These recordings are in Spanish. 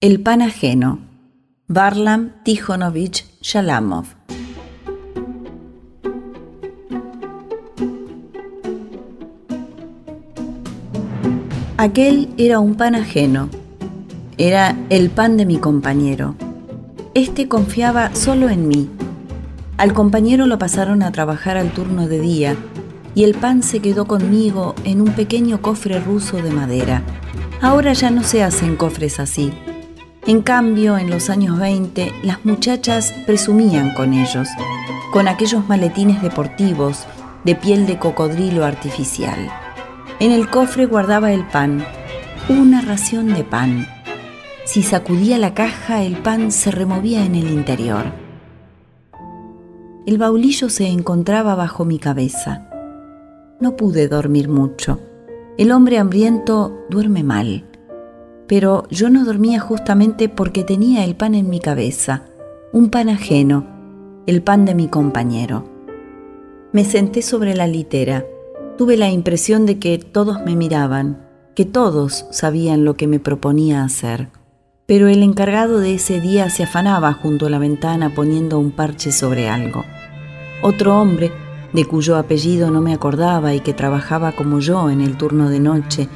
El pan ajeno. Varlam Tijonovich Shalamov. Aquel era un pan ajeno. Era el pan de mi compañero. Este confiaba solo en mí. Al compañero lo pasaron a trabajar al turno de día y el pan se quedó conmigo en un pequeño cofre ruso de madera. Ahora ya no se hacen cofres así en cambio, en los años 20, las muchachas presumían con ellos, con aquellos maletines deportivos de piel de cocodrilo artificial. En el cofre guardaba el pan, una ración de pan. Si sacudía la caja, el pan se removía en el interior. El baulillo se encontraba bajo mi cabeza. No pude dormir mucho. El hombre hambriento duerme mal pero yo no dormía justamente porque tenía el pan en mi cabeza, un pan ajeno, el pan de mi compañero. Me senté sobre la litera. Tuve la impresión de que todos me miraban, que todos sabían lo que me proponía hacer. Pero el encargado de ese día se afanaba junto a la ventana poniendo un parche sobre algo. Otro hombre, de cuyo apellido no me acordaba y que trabajaba como yo en el turno de noche,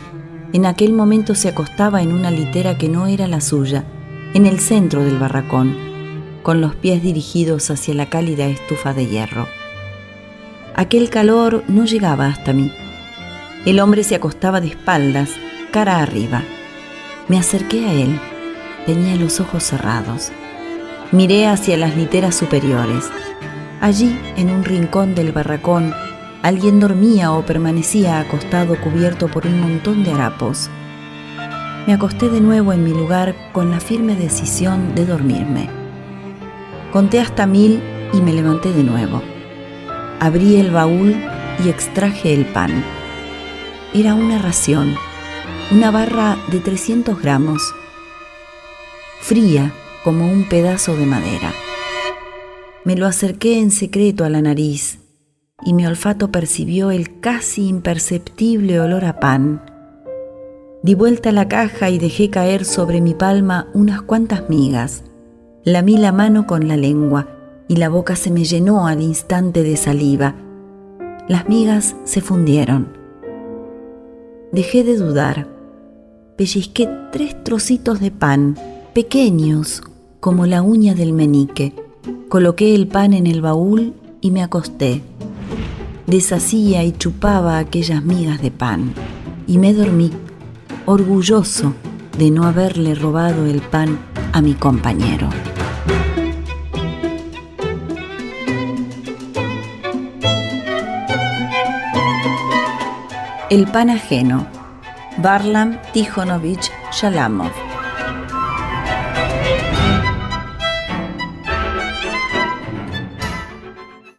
en aquel momento se acostaba en una litera que no era la suya, en el centro del barracón, con los pies dirigidos hacia la cálida estufa de hierro. Aquel calor no llegaba hasta mí. El hombre se acostaba de espaldas, cara arriba. Me acerqué a él. Tenía los ojos cerrados. Miré hacia las literas superiores. Allí, en un rincón del barracón, Alguien dormía o permanecía acostado cubierto por un montón de harapos. Me acosté de nuevo en mi lugar con la firme decisión de dormirme. Conté hasta mil y me levanté de nuevo. Abrí el baúl y extraje el pan. Era una ración, una barra de 300 gramos, fría como un pedazo de madera. Me lo acerqué en secreto a la nariz y mi olfato percibió el casi imperceptible olor a pan. Di vuelta la caja y dejé caer sobre mi palma unas cuantas migas. Lamí la mano con la lengua y la boca se me llenó al instante de saliva. Las migas se fundieron. Dejé de dudar. Pellizqué tres trocitos de pan, pequeños como la uña del menique. Coloqué el pan en el baúl y me acosté deshacía y chupaba aquellas migas de pan y me dormí, orgulloso de no haberle robado el pan a mi compañero. El pan ajeno. Barlam Tijonovich Shalamov.